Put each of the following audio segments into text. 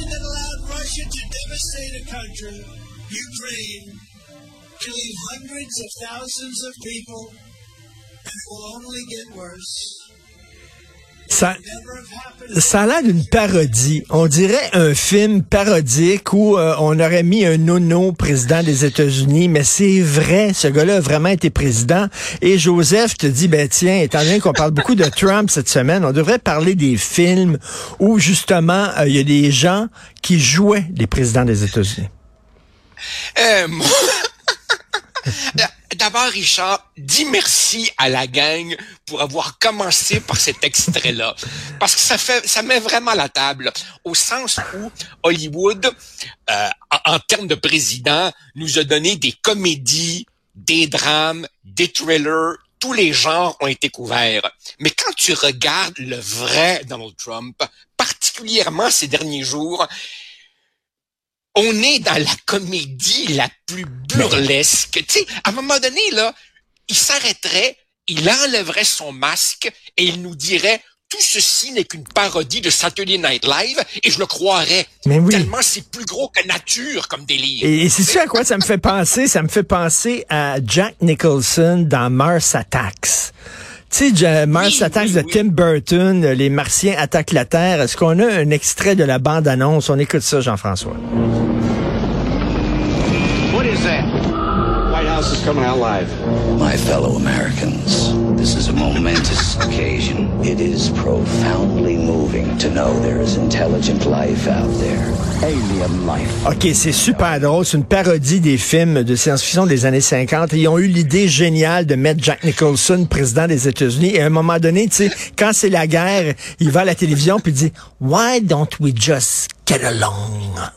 president allowed Russia to devastate a country, Ukraine, killing hundreds of thousands of people, and it will only get worse. Ça, ça a l'air d'une parodie. On dirait un film parodique où euh, on aurait mis un nono président des États-Unis, mais c'est vrai, ce gars-là a vraiment été président. Et Joseph te dit, ben tiens, étant donné qu'on parle beaucoup de Trump cette semaine, on devrait parler des films où justement euh, il y a des gens qui jouaient les présidents des États-Unis. Euh, moi... D'abord, Richard, dis merci à la gang pour avoir commencé par cet extrait-là. Parce que ça fait, ça met vraiment la table. Au sens où Hollywood, euh, en, en termes de président, nous a donné des comédies, des drames, des thrillers, tous les genres ont été couverts. Mais quand tu regardes le vrai Donald Trump, particulièrement ces derniers jours, on est dans la comédie la plus burlesque. Tu sais, à un moment donné, là, il s'arrêterait, il enlèverait son masque et il nous dirait tout ceci n'est qu'une parodie de Saturday Night Live et je le croirais. Mais oui. Tellement c'est plus gros que nature comme délire. Et, c'est ça à quoi ça me fait penser? Ça me fait penser à Jack Nicholson dans Mars Attacks. Tu sais, Mars Oui, oui, de oui. Tim Burton, Les Martiens attaquent la Terre. Est-ce qu'on a un extrait de la bande-annonce? On écoute ça, Jean-François. What is that? House is coming out live? My fellow Americans, this is a momentous occasion. It is profoundly moving to know there is intelligent life out there. Alien life. OK, c'est super drôle. C'est une parodie des films de science-fiction des années 50. Ils ont eu l'idée géniale de mettre Jack Nicholson président des États-Unis. Et à un moment donné, tu sais, quand c'est la guerre, il va à la télévision puis il dit « Why don't we just get along? »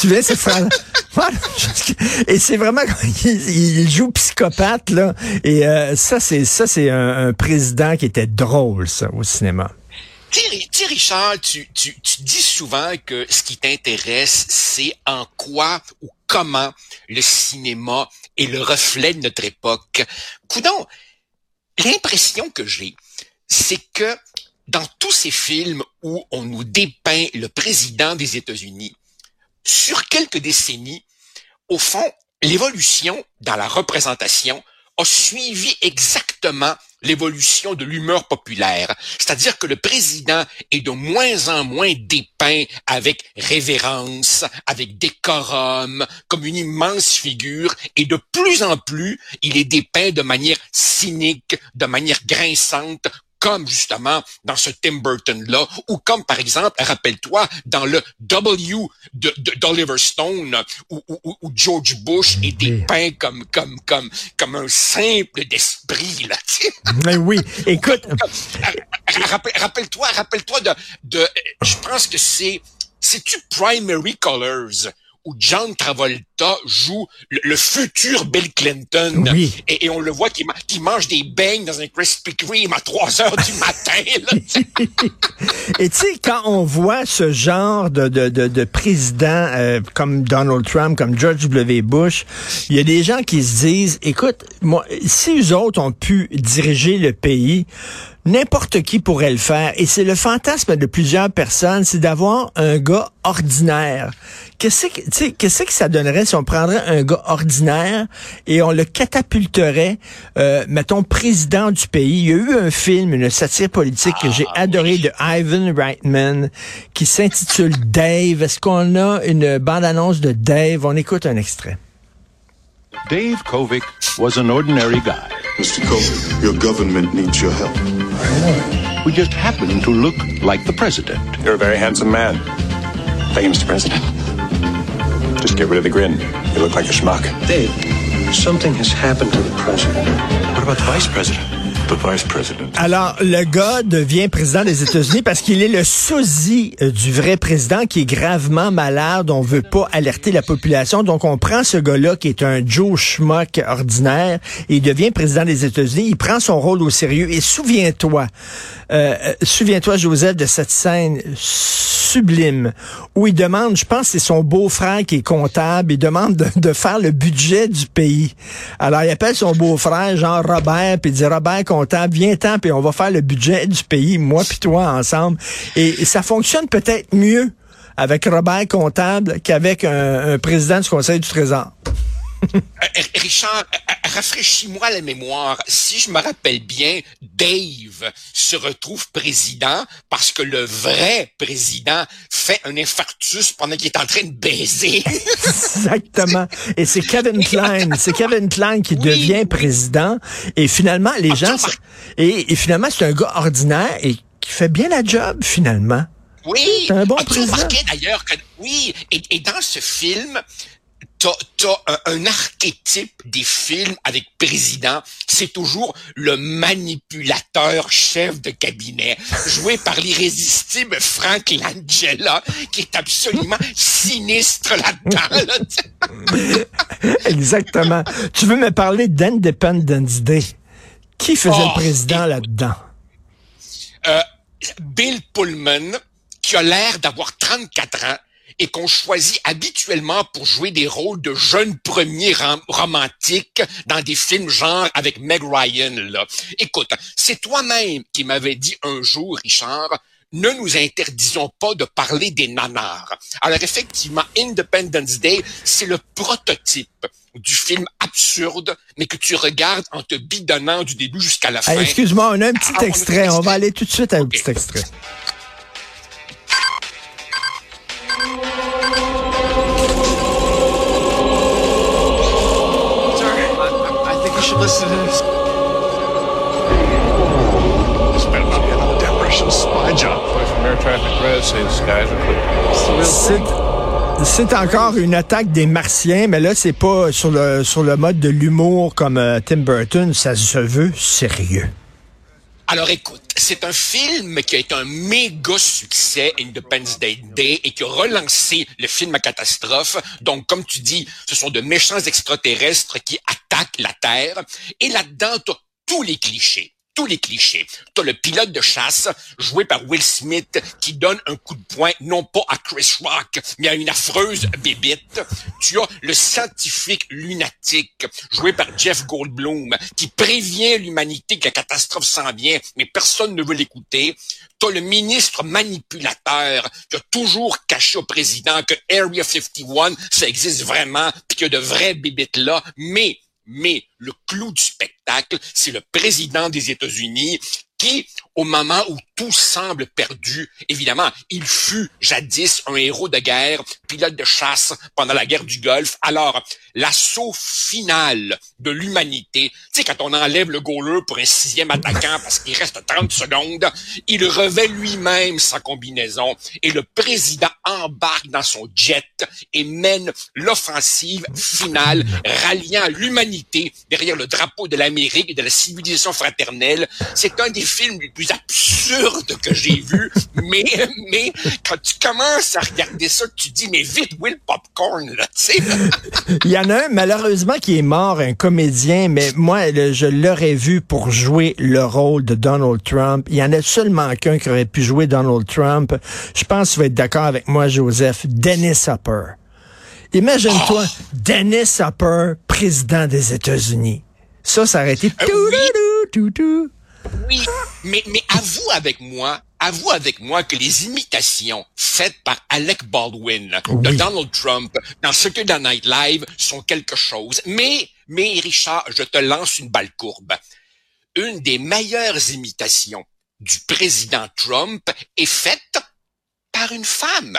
Tu vois, cette phrase Et c'est vraiment, il, il joue psychopathe, là. Et euh, ça, c'est ça, c'est un, un président qui était drôle, ça, au cinéma. Tu sais, Richard, tu, tu, tu dis souvent que ce qui t'intéresse, c'est en quoi ou comment le cinéma est le reflet de notre époque. Coudon, l'impression que j'ai, c'est que dans tous ces films où on nous dépeint le président des États-Unis, sur quelques décennies, au fond, l'évolution dans la représentation a suivi exactement l'évolution de l'humeur populaire. C'est-à-dire que le président est de moins en moins dépeint avec révérence, avec décorum, comme une immense figure, et de plus en plus, il est dépeint de manière cynique, de manière grinçante, comme justement dans ce Tim Burton-là, ou comme par exemple, rappelle-toi, dans le W de, de- d'Oliver Stone, où, où- où- où George Bush est dépeint comme, comme, comme, comme un simple d'esprit, là, tu sais. Mais oui, écoute, Rappel- Rappelle-toi, rappelle-toi de, de, je pense que c'est, c'est-tu Primary Colors? Où John Travolta joue le, le futur Bill Clinton Oui. et, et on le voit qui, mange des beignes dans un Krispy Kreme à 3 heures du matin. Là. Et tu sais, quand on voit ce genre de, de, de, de président euh, comme Donald Trump, comme George W. Bush, il y a des gens qui se disent, écoute, moi, si eux autres ont pu diriger le pays, n'importe qui pourrait le faire. Et c'est le fantasme de plusieurs personnes, c'est d'avoir un gars ordinaire. Qu'est-ce que, qu'est-ce que ça donnerait si on prendrait un gars ordinaire et on le catapulterait, euh, mettons, président du pays? Il y a eu un film, une satire politique que j'ai adoré de Ivan Reitman qui s'intitule Dave. Est-ce qu'on a une bande-annonce de Dave? On écoute un extrait. Dave Kovic was an ordinary guy Mr. Kovic, your government needs your help. who just happened to look like the president. You're a very handsome man. Thank you, Mr. President. Just get rid of the grin. You look like a schmuck. Dave, something has happened to the president. What about the vice president? The vice president. Alors, le gars devient président des États-Unis parce qu'il est le sosie euh, du vrai président qui est gravement malade. On veut pas alerter la population. Donc, on prend ce gars-là qui est un Joe Schmuck ordinaire et il devient président des États-Unis. Il prend son rôle au sérieux. Et souviens-toi, euh, euh, souviens-toi, Joseph, de cette scène sublime où il demande, je pense c'est son beau-frère qui est comptable, il demande de, de faire le budget du pays. Alors, il appelle son beau-frère, genre Robert, puis il dit, Robert, comptable, viens-t'en, puis on va faire le budget du pays, moi puis toi, ensemble. Et, ça fonctionne peut-être mieux avec Robert Comptable qu'avec un, un président du Conseil du Trésor. Euh, Richard, euh, rafraîchis-moi la mémoire. Si je me rappelle bien, Dave se retrouve président parce que le vrai président fait un infarctus pendant qu'il est en train de baiser. Exactement. Et c'est Kevin Klein. C'est Kevin Klein qui Oui. devient président. Et finalement, les gens... Et, et finalement, c'est un gars ordinaire et qui fait bien la job, finalement. Oui. C'est un bon président. remarqué d'ailleurs que oui, et, et dans ce film, t'as as un, un archétype des films avec président, c'est toujours le manipulateur chef de cabinet, joué par l'irrésistible Frank Langella, qui est absolument sinistre là-dedans. là. Exactement. tu veux me parler d'Independence Day? Qui faisait Oh, le président écoute. là-dedans? Euh, Bill Pullman, qui a l'air d'avoir 34 ans et qu'on choisit habituellement pour jouer des rôles de jeunes premiers rom- romantiques dans des films genre avec Meg Ryan. Là. Écoute, c'est toi-même qui m'avais dit un jour, Richard, ne nous interdisons pas de parler des nanars. Alors effectivement, Independence Day, c'est le prototype du film absurde, mais que tu regardes en te bidonnant du début jusqu'à la fin. Hey, Excuse-moi, on a un petit Ah, on extrait. On va aller tout de suite à un petit extrait. C'est encore une attaque des Martiens, mais là, c'est pas sur le, sur le mode de l'humour comme euh, Tim Burton. Ça se veut sérieux. Alors écoute, c'est un film qui a été un méga succès, Independence Day Day, et qui a relancé le film à catastrophe. Donc, comme tu dis, ce sont de méchants extraterrestres qui attaquent la Terre. Et là-dedans, tous les clichés. Tous les clichés. T'as le pilote de chasse, joué par Will Smith, qui donne un coup de poing, non pas à Chris Rock, mais à une affreuse bébite. Tu as le scientifique lunatique, joué par Jeff Goldblum, qui prévient l'humanité que la catastrophe s'en vient, mais personne ne veut l'écouter. T'as le ministre manipulateur qui a toujours caché au président que Area 51, ça existe vraiment, puis qu'il y a de vraies bébites là, mais mais le clou du spectacle, c'est le président des États-Unis qui, au moment où tout semble perdu, évidemment, il fut jadis un héros de guerre, pilote de chasse pendant la guerre du Golfe. Alors, l'assaut final de l'humanité, tu sais, quand on enlève le goaler pour un sixième attaquant parce qu'il reste 30 secondes, il revêt lui-même sa combinaison et le président embarque dans son jet et mène l'offensive finale, ralliant l'humanité derrière le drapeau de l'Amérique et de la civilisation fraternelle. C'est un des films les plus absurdes que j'ai vu, mais, mais quand tu commences à regarder ça, tu dis, mais vite, Will Popcorn, là, tu sais. Il y en a un, malheureusement, qui est mort, un comédien, mais moi, le- je l'aurais vu pour jouer le rôle de Donald Trump. Il y en a seulement qu'un qui aurait pu jouer Donald Trump. Je pense que tu vas être d'accord avec moi, Joseph. Dennis Hopper. Imagine-toi, Dennis Hopper, président des États-Unis. Ça, ça aurait été... Euh, oui. tout, tout. Oui, mais, mais avoue avec moi, avoue avec moi que les imitations faites par Alec Baldwin de. Donald Trump dans Saturday Night Live sont quelque chose. Mais, mais Richard, je te lance une balle courbe. Une des meilleures imitations du président Trump est faite par une femme.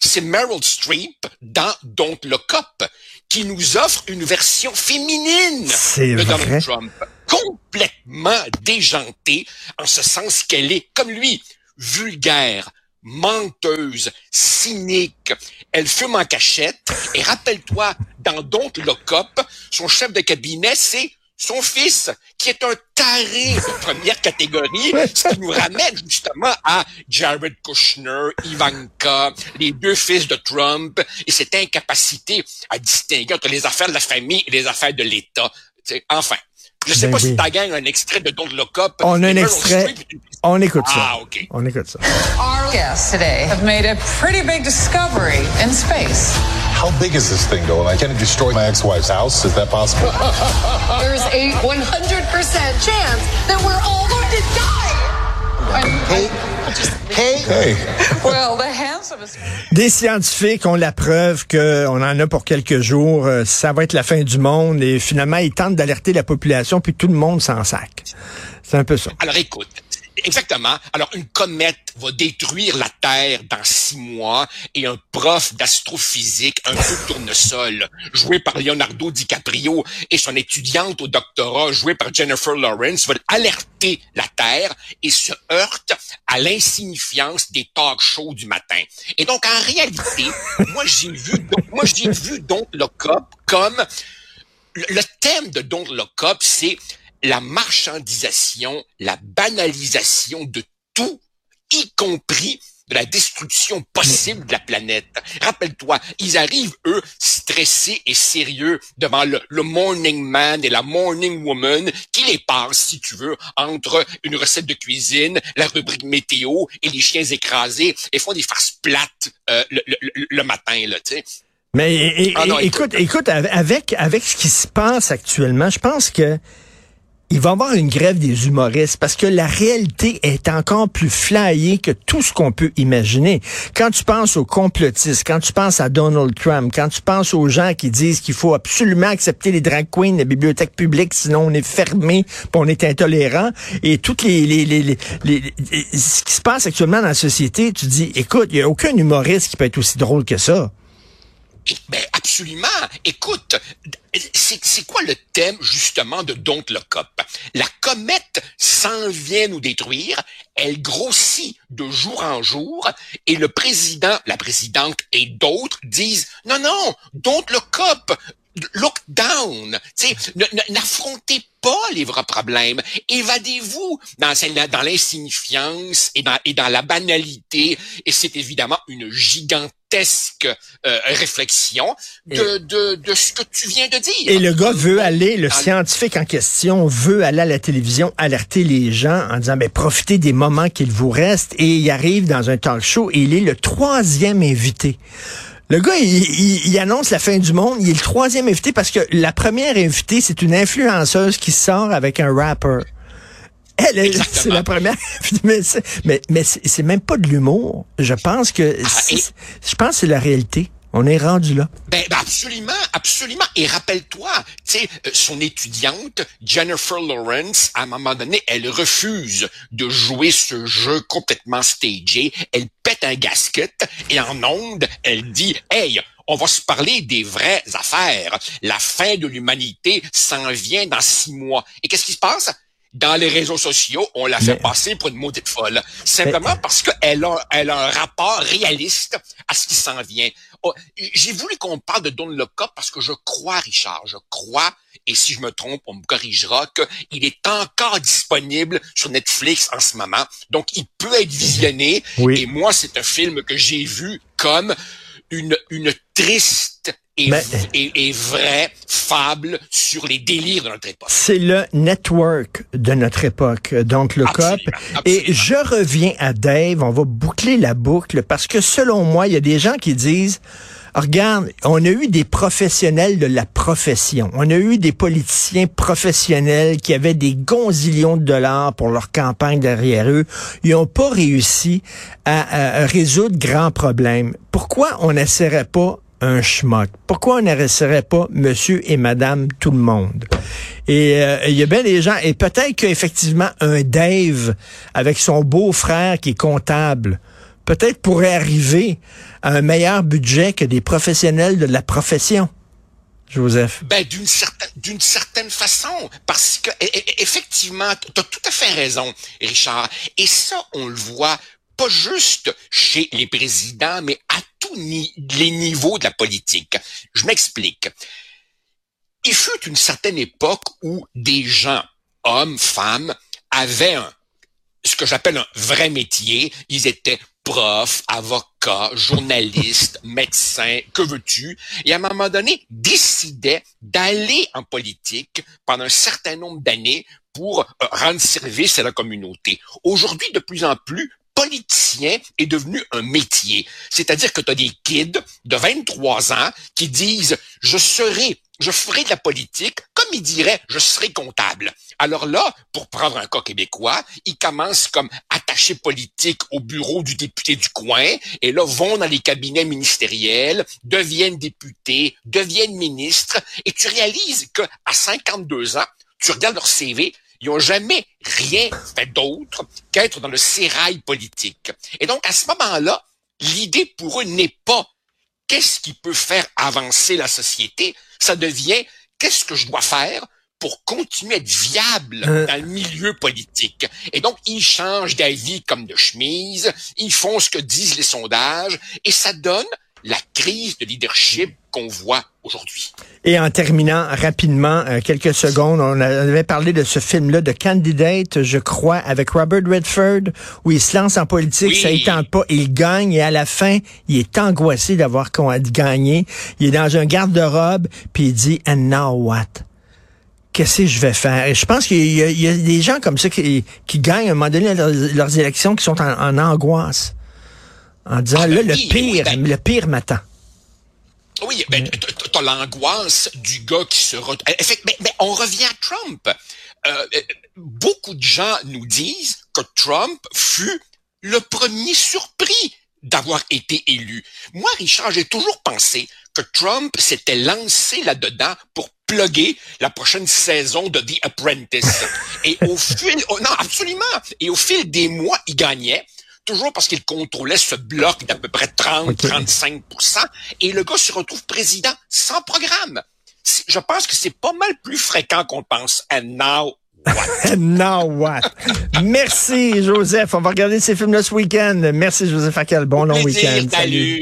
C'est Meryl Streep dans Don't Look Up qui nous offre une version féminine de vrai. Donald Trump, complètement déjantée, en ce sens qu'elle est, comme lui, vulgaire, menteuse, cynique. Elle fume en cachette. Et rappelle-toi, dans Don't Look Up, son chef de cabinet, c'est son fils, qui est un taré de première catégorie, ce qui nous ramène justement à Jared Kushner, Ivanka, les deux fils de Trump, et cette incapacité à distinguer entre les affaires de la famille et les affaires de l'État. Enfin, je sais Ben pas oui. si ta gang a un extrait de Don't Look Up. On a un extrait. On écoute ça. Ah, OK. On écoute ça. Our guests today have made a pretty big discovery in space. How big is this thing, though? And I can't destroy my ex-wife's house. Is that possible? There's a 100% chance that we're all going to die. Hey, hey, hey. Well, the. Des scientifiques ont la preuve qu'on en a pour quelques jours. Euh, ça va être la fin du monde et finalement, ils tentent d'alerter la population puis tout le monde s'en sac. C'est un peu ça. Alors écoute, Exactement. Alors, une comète va détruire la Terre dans six mois et un prof d'astrophysique, un peu tournesol, joué par Leonardo DiCaprio, et son étudiante au doctorat, jouée par Jennifer Lawrence, veulent alerter la Terre et se heurtent à l'insignifiance des talk shows du matin. Et donc, en réalité, moi, j'ai vu, moi, j'ai vu donc le COP comme le thème de Don't Look Up, c'est la marchandisation, la banalisation de tout, y compris de la destruction possible de la planète. Rappelle-toi, ils arrivent, eux, stressés et sérieux devant le, morning man et la morning woman qui les passe, si tu veux, entre une recette de cuisine, la rubrique météo et les chiens écrasés et font des farces plates euh, le, matin, là, tu sais. Mais ah écoute, écoute, avec avec ce qui se passe actuellement, je pense que il va y avoir une grève des humoristes parce que la réalité est encore plus flyée que tout ce qu'on peut imaginer. Quand tu penses aux complotistes, quand tu penses à Donald Trump, quand tu penses aux gens qui disent qu'il faut absolument accepter les drag queens les bibliothèques publiques, sinon on est fermé, on est intolérant, et toutes les, les, les, les, ce qui se passe actuellement dans la société, tu dis, écoute, il n'y a aucun humoriste qui peut être aussi drôle que ça. Ben absolument. Écoute, c'est quoi le thème justement de Don't Look Up? La comète s'en vient nous détruire, elle grossit de jour en jour, et le président, la présidente et d'autres disent non, non, Don't Look Up, look down. N'affrontez pas les vrais problèmes. Évadez-vous dans, l'insignifiance et dans, et dans la banalité. Et c'est évidemment une gigantesque euh, réflexion de, de, de, ce que tu viens de dire. Et le gars veut aller, le scientifique en question veut aller à la télévision alerter les gens en disant, mais ben, profitez des moments qu'il vous reste. Et il arrive dans un talk show et il est le troisième invité. Le gars, il, annonce la fin du monde. Il est le troisième invité parce que la première invitée, c'est une influenceuse qui sort avec un rapper. Elle, c'est la première. mais mais, mais c'est même pas de l'humour. Je pense que ah, je pense que c'est la réalité. On est rendu là. Ben, ben, absolument, absolument. Et rappelle-toi, tu sais, euh, son étudiante, Jennifer Lawrence, à un moment donné, elle refuse de jouer ce jeu complètement stagé. Elle pète un gasket et en onde, elle dit, hey, on va se parler des vraies affaires. La fin de l'humanité s'en vient dans six mois. Et qu'est-ce qui se passe? Dans les réseaux sociaux, on la fait passer pour une maudite folle. Simplement parce qu'elle a, elle a un rapport réaliste à ce qui s'en vient. Oh, j'ai voulu qu'on parle de Don Loca parce que je crois, Richard, je crois, et si je me trompe, on me corrigera, qu'il est encore disponible sur Netflix en ce moment. Donc, il peut être visionné. Et moi, c'est un film que j'ai vu comme une, une triste et, et, vraie fable sur les délires de notre époque. C'est le network de notre époque, donc le COP. Et je reviens à Dave, on va boucler la boucle parce que selon moi, il y a des gens qui disent, regarde, on a eu des professionnels de la profession. On a eu des politiciens professionnels qui avaient des gonzillions de dollars pour leur campagne derrière eux. Ils n'ont pas réussi à, à résoudre grands problèmes. Pourquoi on n'essaierait pas un schmuck? Pourquoi on n'arrêterait pas monsieur et madame tout le monde? Et euh, il y a bien des gens, et peut-être qu'effectivement un Dave avec son beau-frère qui est comptable, peut-être pourrait arriver à un meilleur budget que des professionnels de la profession. Joseph. Ben d'une certaine d'une certaine façon parce que e, e, effectivement tu as tout à fait raison Richard et ça on le voit pas juste chez les présidents, mais à tous les niveaux de la politique. Je m'explique. Il fut une certaine époque où des gens, hommes, femmes, avaient un, ce que j'appelle un vrai métier. Ils étaient profs, avocats, journalistes, médecins, que veux-tu, et à un moment donné, décidaient d'aller en politique pendant un certain nombre d'années pour euh, rendre service à la communauté. Aujourd'hui, de plus en plus, politicien est devenu un métier. C'est-à-dire que tu as des kids de 23 ans qui disent, je serai je ferai de la politique, comme il dirait, je serai comptable. Alors là, pour prendre un cas québécois, il commence comme attaché politique au bureau du député du coin, et là vont dans les cabinets ministériels, deviennent députés, deviennent ministres, et tu réalises que à 52 ans, tu regardes leur CV, ils n'ont jamais rien fait d'autre qu'être dans le sérail politique. Et donc, à ce moment-là, l'idée pour eux n'est pas qu'est-ce qui peut faire avancer la société, ça devient qu'est-ce que je dois faire pour continuer à être viable Euh. dans le milieu politique. Et donc, ils changent d'avis comme de chemise, ils font ce que disent les sondages, et ça donne la crise de leadership qu'on voit aujourd'hui. Et en terminant rapidement, euh, quelques secondes, on avait parlé de ce film-là, de Candidate, je crois, avec Robert Redford, où il se lance en politique, Oui. ça ne tente pas, il gagne, et à la fin, il est angoissé d'avoir gagné. Il est dans un garde-robe, puis il dit, and now what? Qu'est-ce que je vais faire? Et je pense qu'il y, y a des gens comme ça qui, qui gagnent à un moment donné leurs, leurs élections qui sont en, en angoisse. En disant, Ah, ben là, le oui, pire, oui, ben- le pire m'attend. Oui, ben, t- t'as l'angoisse du gars qui se... Re... Effect- Mais, mais on revient à Trump. Euh, euh, beaucoup de gens nous disent que Trump fut le premier surpris d'avoir été élu. Moi, Richard, j'ai toujours pensé que Trump s'était lancé là-dedans pour plugger la prochaine saison de The Apprentice. Et au fil... oh, non, absolument. Et au fil des mois, il gagnait toujours parce qu'il contrôlait ce bloc d'à peu près 30-35% et le gars se retrouve président sans programme. Je pense que c'est pas mal plus fréquent qu'on pense. And now, what? Now what? Merci, Joseph. On va regarder ces films-là ce week-end. Merci, Joseph Facal. Bon long week-end. salut.